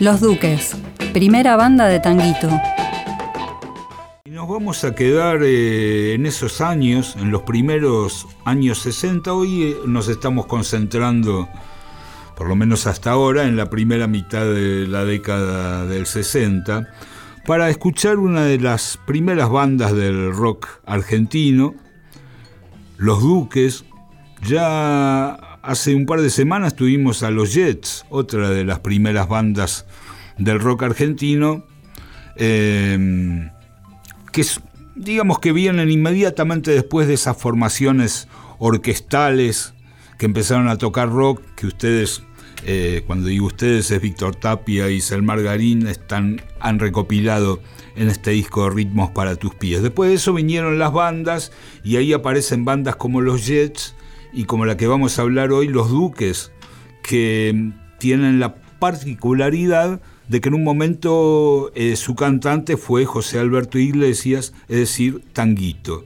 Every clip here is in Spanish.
Los Duques, primera banda de tanguito. Nos vamos a quedar eh, en esos años, en los primeros años 60. Hoy eh, nos estamos concentrando, por lo menos hasta ahora, en la primera mitad de la década del 60, para escuchar una de las primeras bandas del rock argentino, Los Duques. Ya hace un par de semanas tuvimos a Los Jets, otra de las primeras bandas del rock argentino, eh, que digamos que vienen inmediatamente después de esas formaciones orquestales que empezaron a tocar rock, que ustedes, eh, cuando digo ustedes, es Víctor Tapia y Selmar Garín, están, han recopilado en este disco de Ritmos para tus pies. Después de eso vinieron las bandas y ahí aparecen bandas como los Jets y como la que vamos a hablar hoy, los Duques, que tienen la particularidad de que en un momento eh, su cantante fue José Alberto Iglesias, es decir, Tanguito,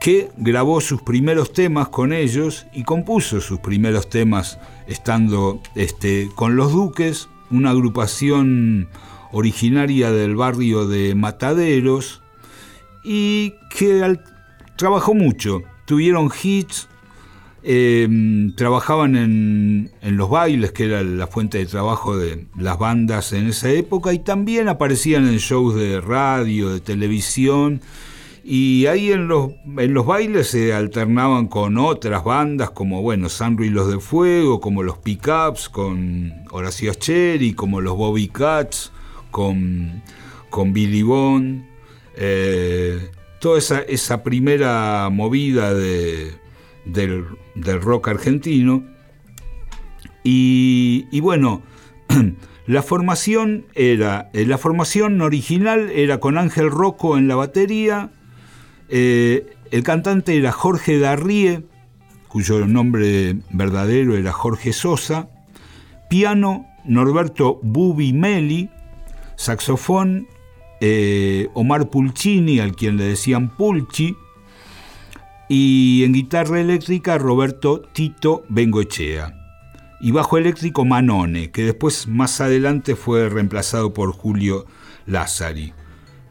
que grabó sus primeros temas con ellos y compuso sus primeros temas estando este, con los Duques, una agrupación originaria del barrio de Mataderos y que trabajó mucho. Tuvieron hits, Em, trabajaban en, los bailes, que era la fuente de trabajo de las bandas en esa época, y también aparecían en shows de radio, de televisión, y ahí en los, en los bailes se alternaban con otras bandas, como bueno, San y los de Fuego, como los Pickups, con Horacio Cherry, como los Bobby Cats, con, con Billy Bond, eh, toda esa, esa primera movida de del, rock argentino. Y, bueno, la formación era, eh, la formación original era con Ángel Rocco en la batería, eh, el cantante era Jorge Darrie, cuyo nombre verdadero era Jorge Sosa, piano Norberto Bubi Meli, saxofón eh, Omar Pulcini, al quien le decían Pulchi, y en guitarra eléctrica Roberto Tito Bengoechea y bajo eléctrico Manone, que después más adelante fue reemplazado por Julio Lázari.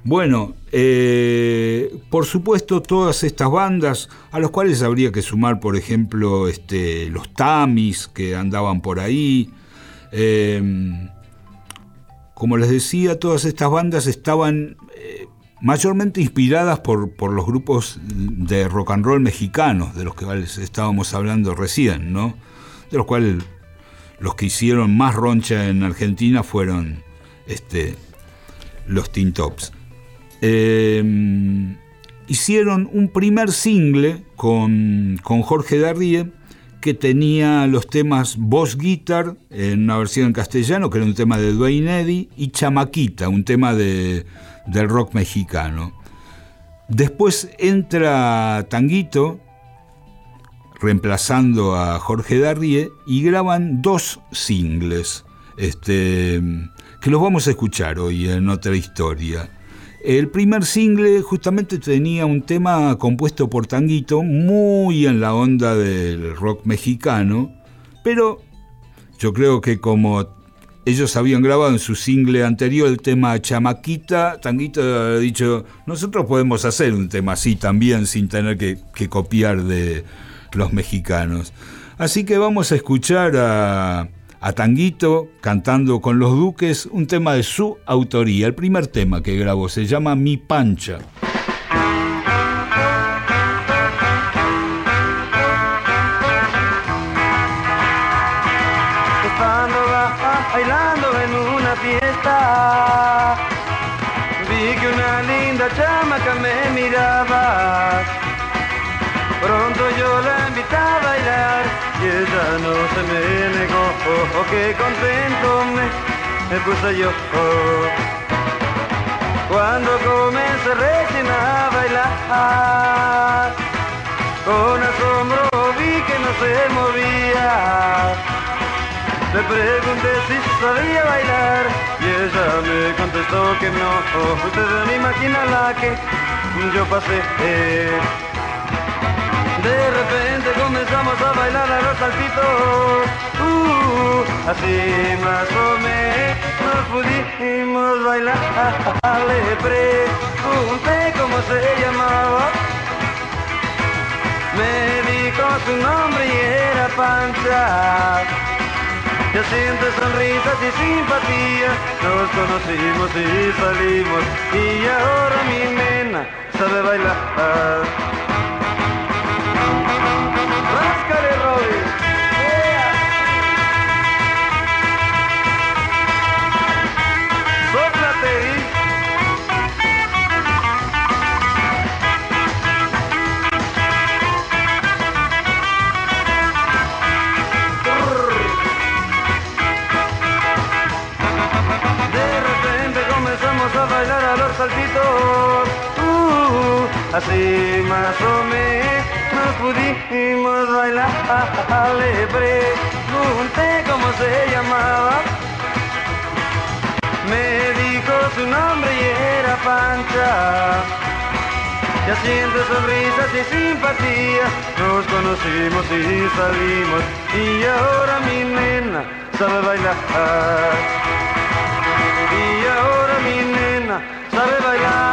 Bueno, eh, por supuesto todas estas bandas, a las cuales habría que sumar, por ejemplo, este, los Tamis que andaban por ahí. Eh, como les decía, todas estas bandas estaban mayormente inspiradas por, por, los grupos de rock and roll mexicanos, de los que estábamos hablando recién, ¿no? De los cuales los que hicieron más roncha en Argentina fueron este, los Teen Tops. Em, hicieron un primer single con, con Jorge Darrie que tenía los temas Voz Guitar en una versión en castellano, que era un tema de Dwayne Eddy, y Chamaquita, un tema de del rock mexicano. Después entra Tanguito, reemplazando a Jorge Darrie, y graban dos singles, este, que los vamos a escuchar hoy en otra historia. El primer single justamente tenía un tema compuesto por Tanguito, muy en la onda del rock mexicano, pero yo creo que como ellos habían grabado en su single anterior el tema Chamaquita. Tanguito ha dicho, nosotros podemos hacer un tema así también sin tener que, copiar de los mexicanos. Así que vamos a escuchar a, a Tanguito cantando con los Duques un tema de su autoría. El primer tema que grabó se llama Mi Pancha. Se me negó. Oh, qué contento me, puse yo. Cuando comencé recién a bailar, con asombro vi que no se movía le pregunté si sabía bailar y ella me contestó que no. Ustedes no imaginan la que yo pasé. De repente comenzamos a bailar a los saltitos, uh, así más o menos. nos pudimos bailar. Le pregunté cómo se llamaba. Me dijo su nombre y era Pancha. Ya siente sonrisas y simpatía, nos conocimos y salimos y ahora mi nena sabe bailar. Así más o menos pudimos bailar. Le pregunté cómo se llamaba. Me dijo su nombre y era Pancha. Ya siente sonrisas y simpatía, nos conocimos y salimos y ahora mi nena sabe bailar. Y ahora mi nena sabe bailar.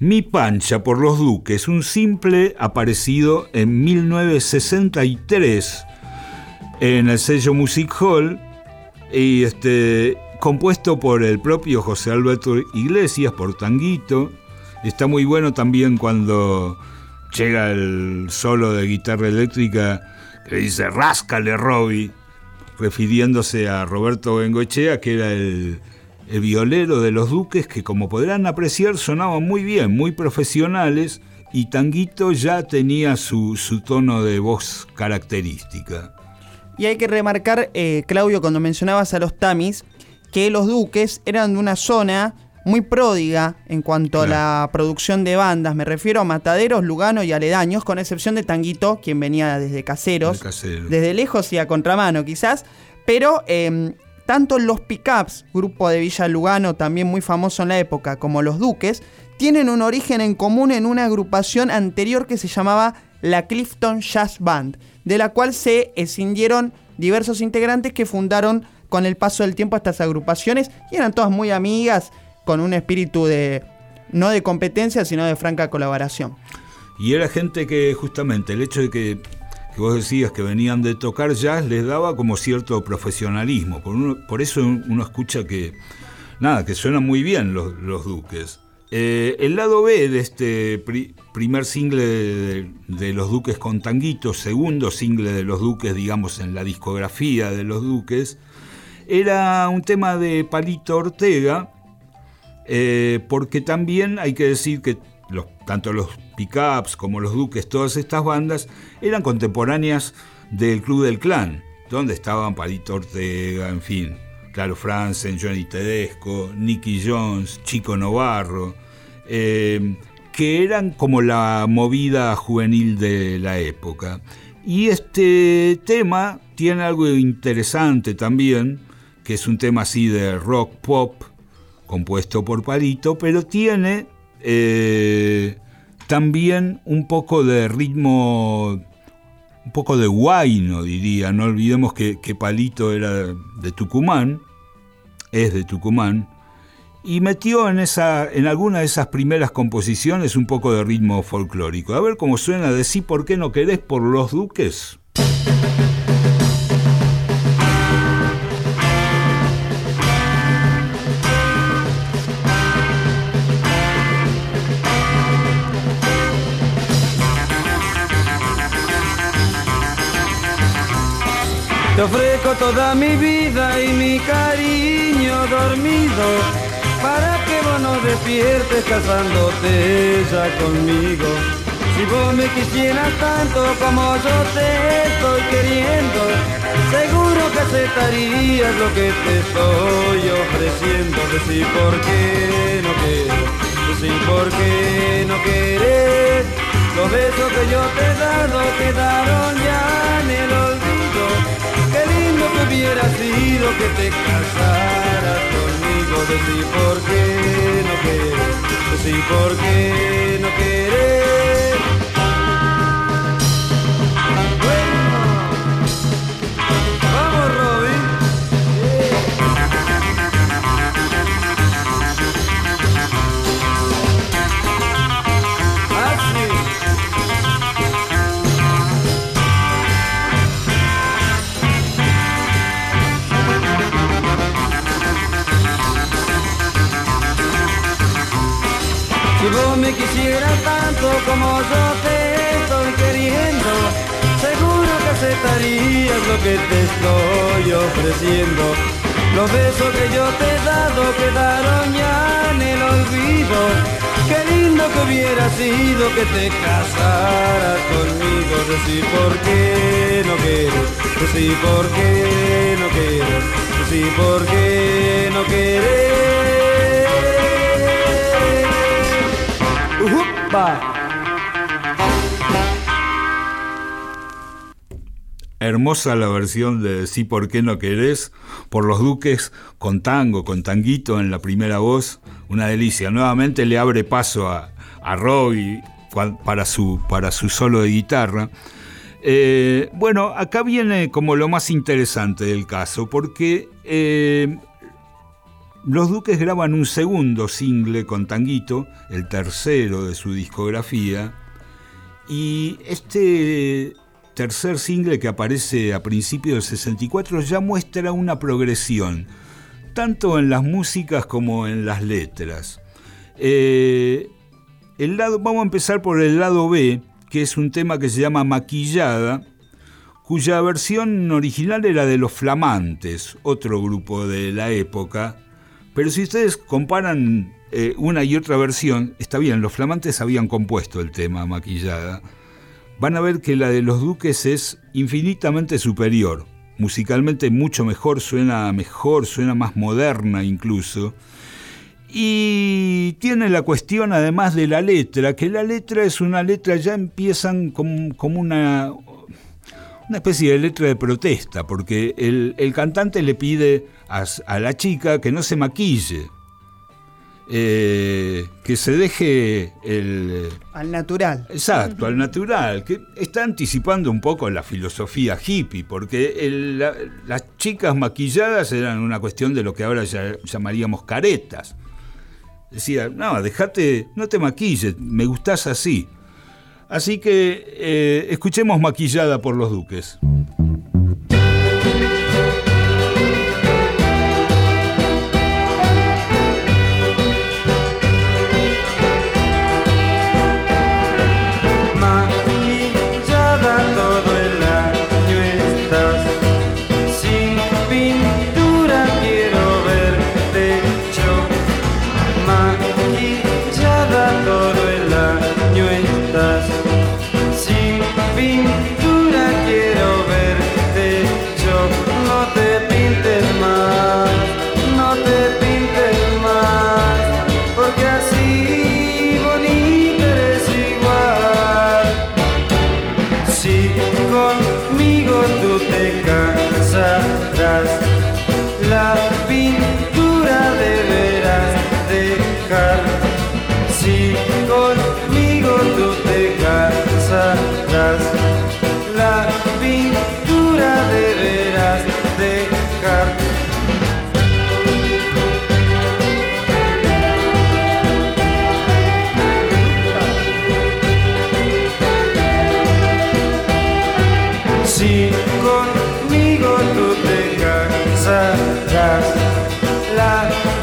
Mi Pancha por los Duques, un simple aparecido en 1963 en el sello Music Hall y este compuesto por el propio José Alberto Iglesias por Tanguito. Está muy bueno también cuando llega el solo de guitarra eléctrica que dice Ráscale Robbie, refiriéndose a Roberto Bengoechea, que era el, el violero de los Duques, que como podrán apreciar sonaban muy bien, muy profesionales, y Tanguito ya tenía su, su tono de voz característica. Y hay que remarcar, eh, Claudio, cuando mencionabas a los Tamis, que los Duques eran de una zona muy pródiga en cuanto Claro. a la producción de bandas. Me refiero a Mataderos, Lugano y Aledaños, con excepción de Tanguito, quien venía desde Caseros, De Caseros. desde lejos y a contramano quizás. Pero eh, tanto los Pickups, grupo de Villa Lugano, también muy famoso en la época, como los Duques, tienen un origen en común en una agrupación anterior que se llamaba la Clifton Jazz Band, de la cual se escindieron diversos integrantes que fundaron con el paso del tiempo estas agrupaciones y eran todas muy amigas, con un espíritu de no de competencia, sino de franca colaboración. Y era gente que justamente el hecho de que, vos decías que venían de tocar jazz les daba como cierto profesionalismo. Por, uno- por eso uno escucha que, nada, que suenan muy bien los, los Duques. Eh, el lado B de este pri- primer single de, de Los Duques con Tanguito, segundo single de Los Duques, digamos, en la discografía de Los Duques, era un tema de Palito Ortega, eh, porque también hay que decir que los, tanto los pickups como los duques, todas estas bandas, eran contemporáneas del Club del Clan, donde estaban Palito Ortega, en fin, Claro Franzen, Johnny Tedesco, Nicky Jones, Chico Novarro, eh, que eran como la movida juvenil de la época. Y este tema tiene algo interesante también, que es un tema así de rock pop, compuesto por Palito, pero tiene eh, también un poco de ritmo, un poco de guayno, diría. No olvidemos que, que Palito era de Tucumán, es de Tucumán, y metió en, esa, en alguna de esas primeras composiciones un poco de ritmo folclórico. A ver cómo suena de sí, ¿por qué no querés por los duques? Te ofrezco toda mi vida y mi cariño dormido para que vos no despiertes casándote ya conmigo. Si vos me quisieras tanto como yo te estoy queriendo, seguro que aceptarías lo que te estoy ofreciendo. Decir por qué no quiero, decir por qué no querés. Los besos que yo te he dado quedaron que te casaras conmigo. Decir por qué no querés, decir por qué no querés. Como yo te estoy queriendo, seguro que aceptarías lo que te estoy ofreciendo. Los besos que yo te he dado quedaron ya en el olvido. Qué lindo que hubiera sido que te casaras conmigo. Decir por qué no quieres, decir por qué no quieres, decir por qué no quieres. Hermosa la versión de Sí, ¿por qué no querés? Por los Duques, con tango, con tanguito en la primera voz. Una delicia. Nuevamente le abre paso a, a Robbie para su, para su solo de guitarra. Eh, bueno, acá viene como lo más interesante del caso, porque eh, los Duques graban un segundo single con Tanguito, el tercero de su discografía, y este tercer single que aparece a principios del 64 ya muestra una progresión, tanto en las músicas como en las letras. Eh, el lado, vamos a empezar por el lado B, que es un tema que se llama Maquillada, cuya versión original era de Los Flamantes, otro grupo de la época, pero si ustedes comparan eh, una y otra versión, está bien, los flamantes habían compuesto el tema maquillada. Van a ver que la de los duques es infinitamente superior. Musicalmente mucho mejor, suena mejor, suena más moderna incluso. Y tiene la cuestión además de la letra, que la letra es una letra, ya empiezan como, como una, una especie de letra de protesta, porque el, cantante le pide a, la chica que no se maquille, eh, que se deje el... Al natural. Exacto, al natural, que está anticipando un poco la filosofía hippie, porque las chicas maquilladas eran una cuestión de lo que ahora llamaríamos caretas. Decía, no, déjate, no te maquilles, me gustás así. Así que eh, escuchemos Maquillada por los Duques.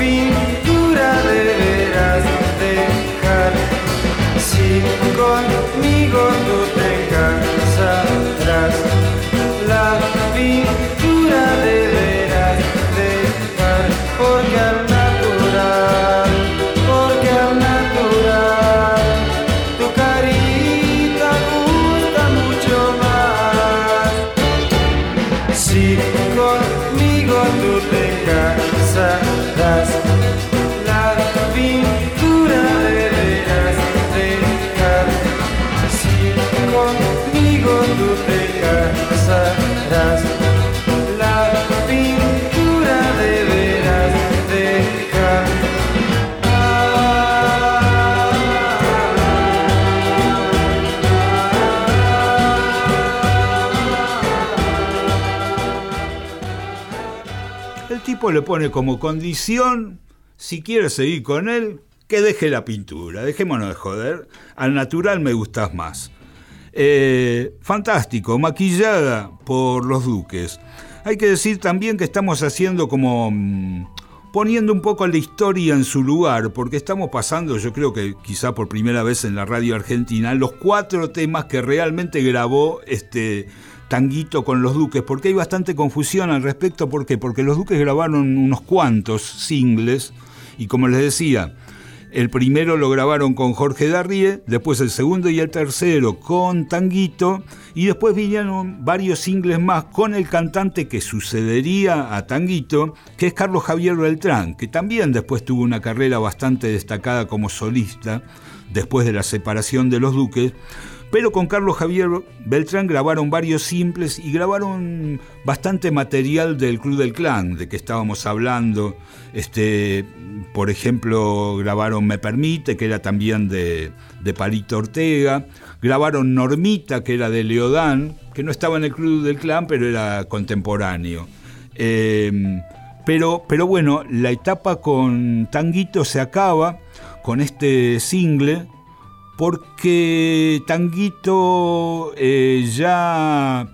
pintura deberás dejar. Si conmigo le pone como condición, si quiere seguir con él, que deje la pintura. Dejémonos de joder. Al natural me gustas más. Eh, fantástico, maquillada por los duques. Hay que decir también que estamos haciendo como mm, poniendo un poco la historia en su lugar, porque estamos pasando, yo creo que quizá por primera vez en la radio argentina, los cuatro temas que realmente grabó este Tanguito con los Duques, porque hay bastante confusión al respecto, ¿por qué? Porque los Duques grabaron unos cuantos singles, y como les decía, el primero lo grabaron con Jorge Darrie, después el segundo y el tercero con Tanguito, y después vinieron varios singles más con el cantante que sucedería a Tanguito, que es Carlos Javier Beltrán, que también después tuvo una carrera bastante destacada como solista, después de la separación de los Duques, pero con Carlos Javier Beltrán grabaron varios simples y grabaron bastante material del Club del Clan, de que estábamos hablando. Este, por ejemplo, grabaron Me Permite, que era también de, de Palito Ortega. Grabaron Normita, que era de Leodán, que no estaba en el Club del Clan, pero era contemporáneo. Em, pero, pero bueno, la etapa con Tanguito se acaba con este single porque Tanguito eh, ya,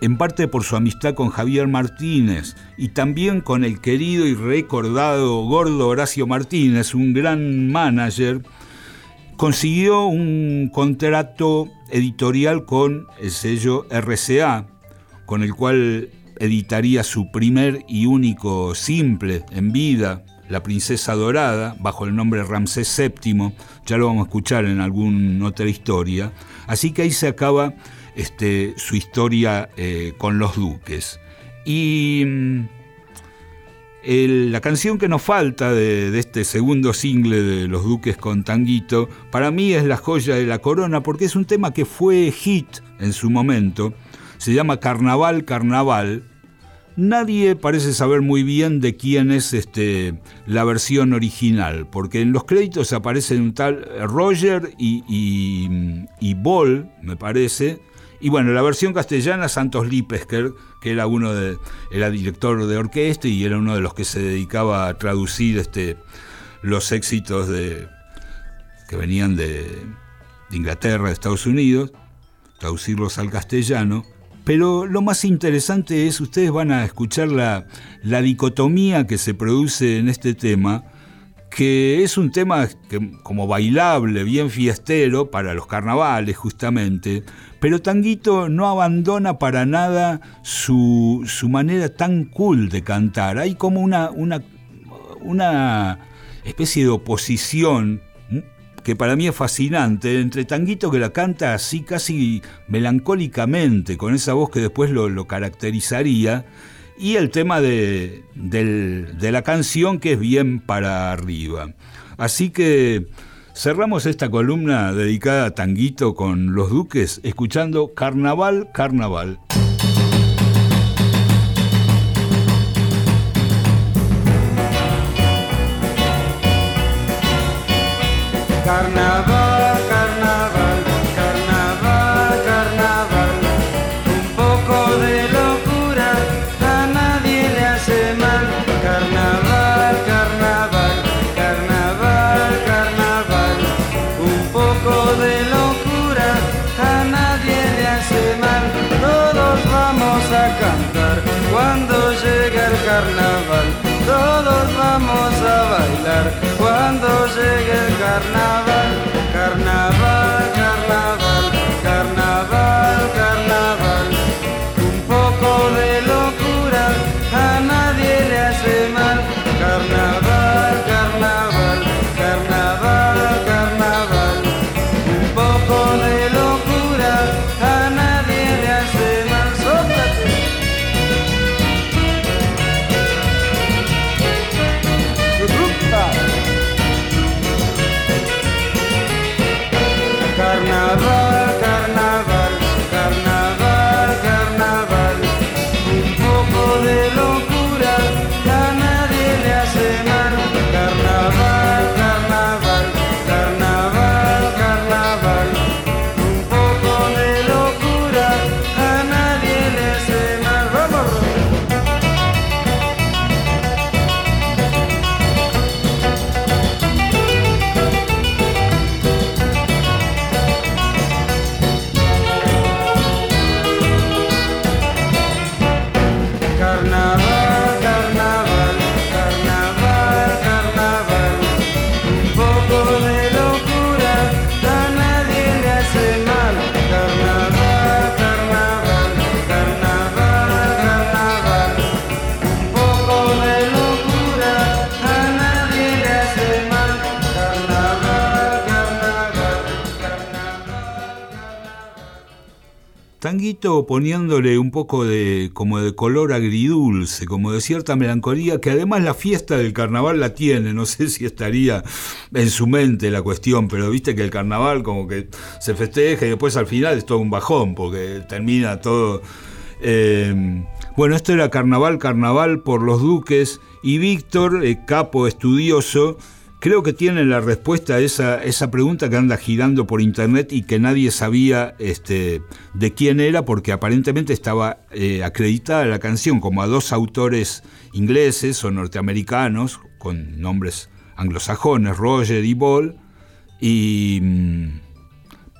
en parte por su amistad con Javier Martínez y también con el querido y recordado gordo Horacio Martínez, un gran manager, consiguió un contrato editorial con el sello RCA, con el cual editaría su primer y único simple en vida, la princesa dorada, bajo el nombre Ramsés VII, ya lo vamos a escuchar en alguna otra historia. Así que ahí se acaba este, su historia eh, con los duques. Y mm, la canción que nos falta de, de, este segundo single de Los Duques con Tanguito, para mí es la joya de la corona porque es un tema que fue hit en su momento. Se llama Carnaval, Carnaval Nadie parece saber muy bien de quién es este, la versión original, porque en los créditos aparecen un tal Roger y, y, Ball, me parece. Y bueno, la versión castellana, Santos Lipesker, que era uno de, director de orquesta y era uno de los que se dedicaba a traducir este, los éxitos de, que venían de, de Inglaterra, de Estados Unidos, traducirlos al castellano. Pero lo más interesante es, ustedes van a escuchar la, la dicotomía que se produce en este tema, que es un tema como bailable, bien fiestero para los carnavales justamente, pero Tanguito no abandona para nada su, su manera tan cool de cantar. Hay como una, una, una especie de oposición que para mí es fascinante, entre Tanguito que la canta así casi melancólicamente, con esa voz que después lo, caracterizaría, y el tema de, la canción que es bien para arriba. Así que cerramos esta columna dedicada a Tanguito con los Duques, escuchando Carnaval. Carnaval, Poniéndole un poco de como de color agridulce, como de cierta melancolía, que además la fiesta del carnaval la tiene, no sé si estaría en su mente la cuestión, pero viste que el carnaval como que se festeja y después al final es todo un bajón, porque termina todo... Eh, bueno, esto era carnaval, carnaval por los duques, y Víctor, eh, capo estudioso, Creo que tiene la respuesta a esa, esa pregunta que anda girando por internet y que nadie sabía este, de quién era porque aparentemente estaba eh, acreditada la canción como a dos autores ingleses o norteamericanos con nombres anglosajones, Roger y Ball, y, mm,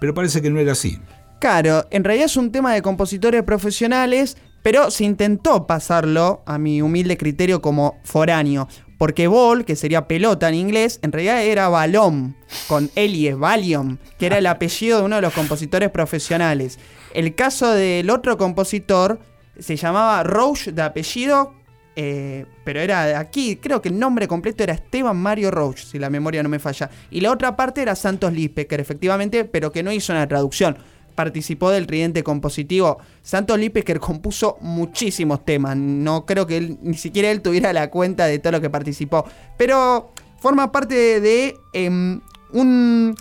pero parece que no era así. Claro, en realidad es un tema de compositores profesionales, pero se intentó pasarlo, a mi humilde criterio, como foráneo. Porque ball, que sería pelota en inglés, en realidad era balón, con Elies, Valium, que era el apellido de uno de los compositores profesionales. El caso del otro compositor se llamaba Roche de apellido, eh, pero era de aquí, creo que el nombre completo era Esteban Mario Roche, si la memoria no me falla. Y la otra parte era Santos Lispecker, efectivamente, pero que no hizo una traducción participó del tridente compositivo. Santos Lipecker compuso muchísimos temas. No creo que él, ni siquiera él tuviera la cuenta de todo lo que participó. Pero forma parte de em, un,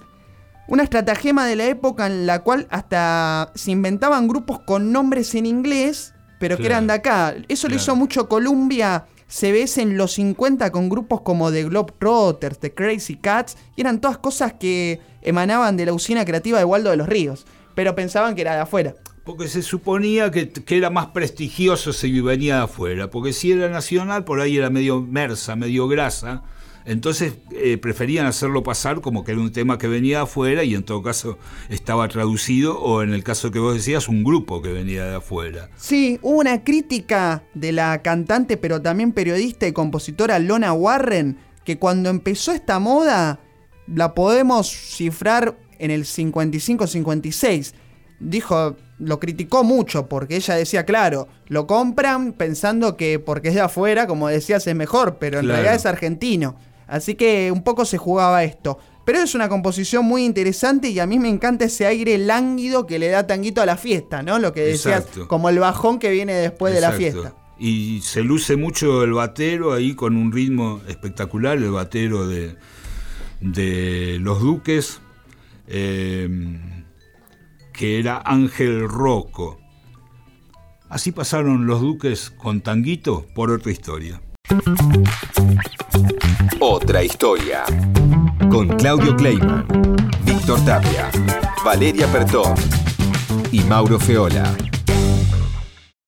una estratagema de la época en la cual hasta se inventaban grupos con nombres en inglés, pero que eran de acá. Eso lo hizo mucho Columbia. Se ve en los 50 con grupos como The Globetrotters, The Crazy Cats, y eran todas cosas que emanaban de la usina creativa de Waldo de los Ríos pero pensaban que era de afuera. Porque se suponía que, era más prestigioso si venía de afuera, porque si era nacional, por ahí era medio mersa, medio grasa, entonces eh, preferían hacerlo pasar como que era un tema que venía de afuera y en todo caso estaba traducido, o en el caso que vos decías, un grupo que venía de afuera. Sí, hubo una crítica de la cantante, pero también periodista y compositora Lona Warren, que cuando empezó esta moda, la podemos cifrar en el 55-56. Dijo, lo criticó mucho porque ella decía, claro, lo compran pensando que porque es de afuera, como decías, es mejor, pero en realidad es argentino. Así que un poco se jugaba esto. Pero es una composición muy interesante y a mí me encanta ese aire lánguido que le da tanguito a la fiesta, ¿no? Lo que decías, como el bajón que viene después de la fiesta. Y se luce mucho el batero ahí con un ritmo espectacular, el batero de, de los Duques, Em, que era Ángel Rocco. Así pasaron los duques con Tanguito por otra historia. Otra historia. Con Claudio Kleiman, Víctor Tapia, Valeria Pertón y Mauro Feola.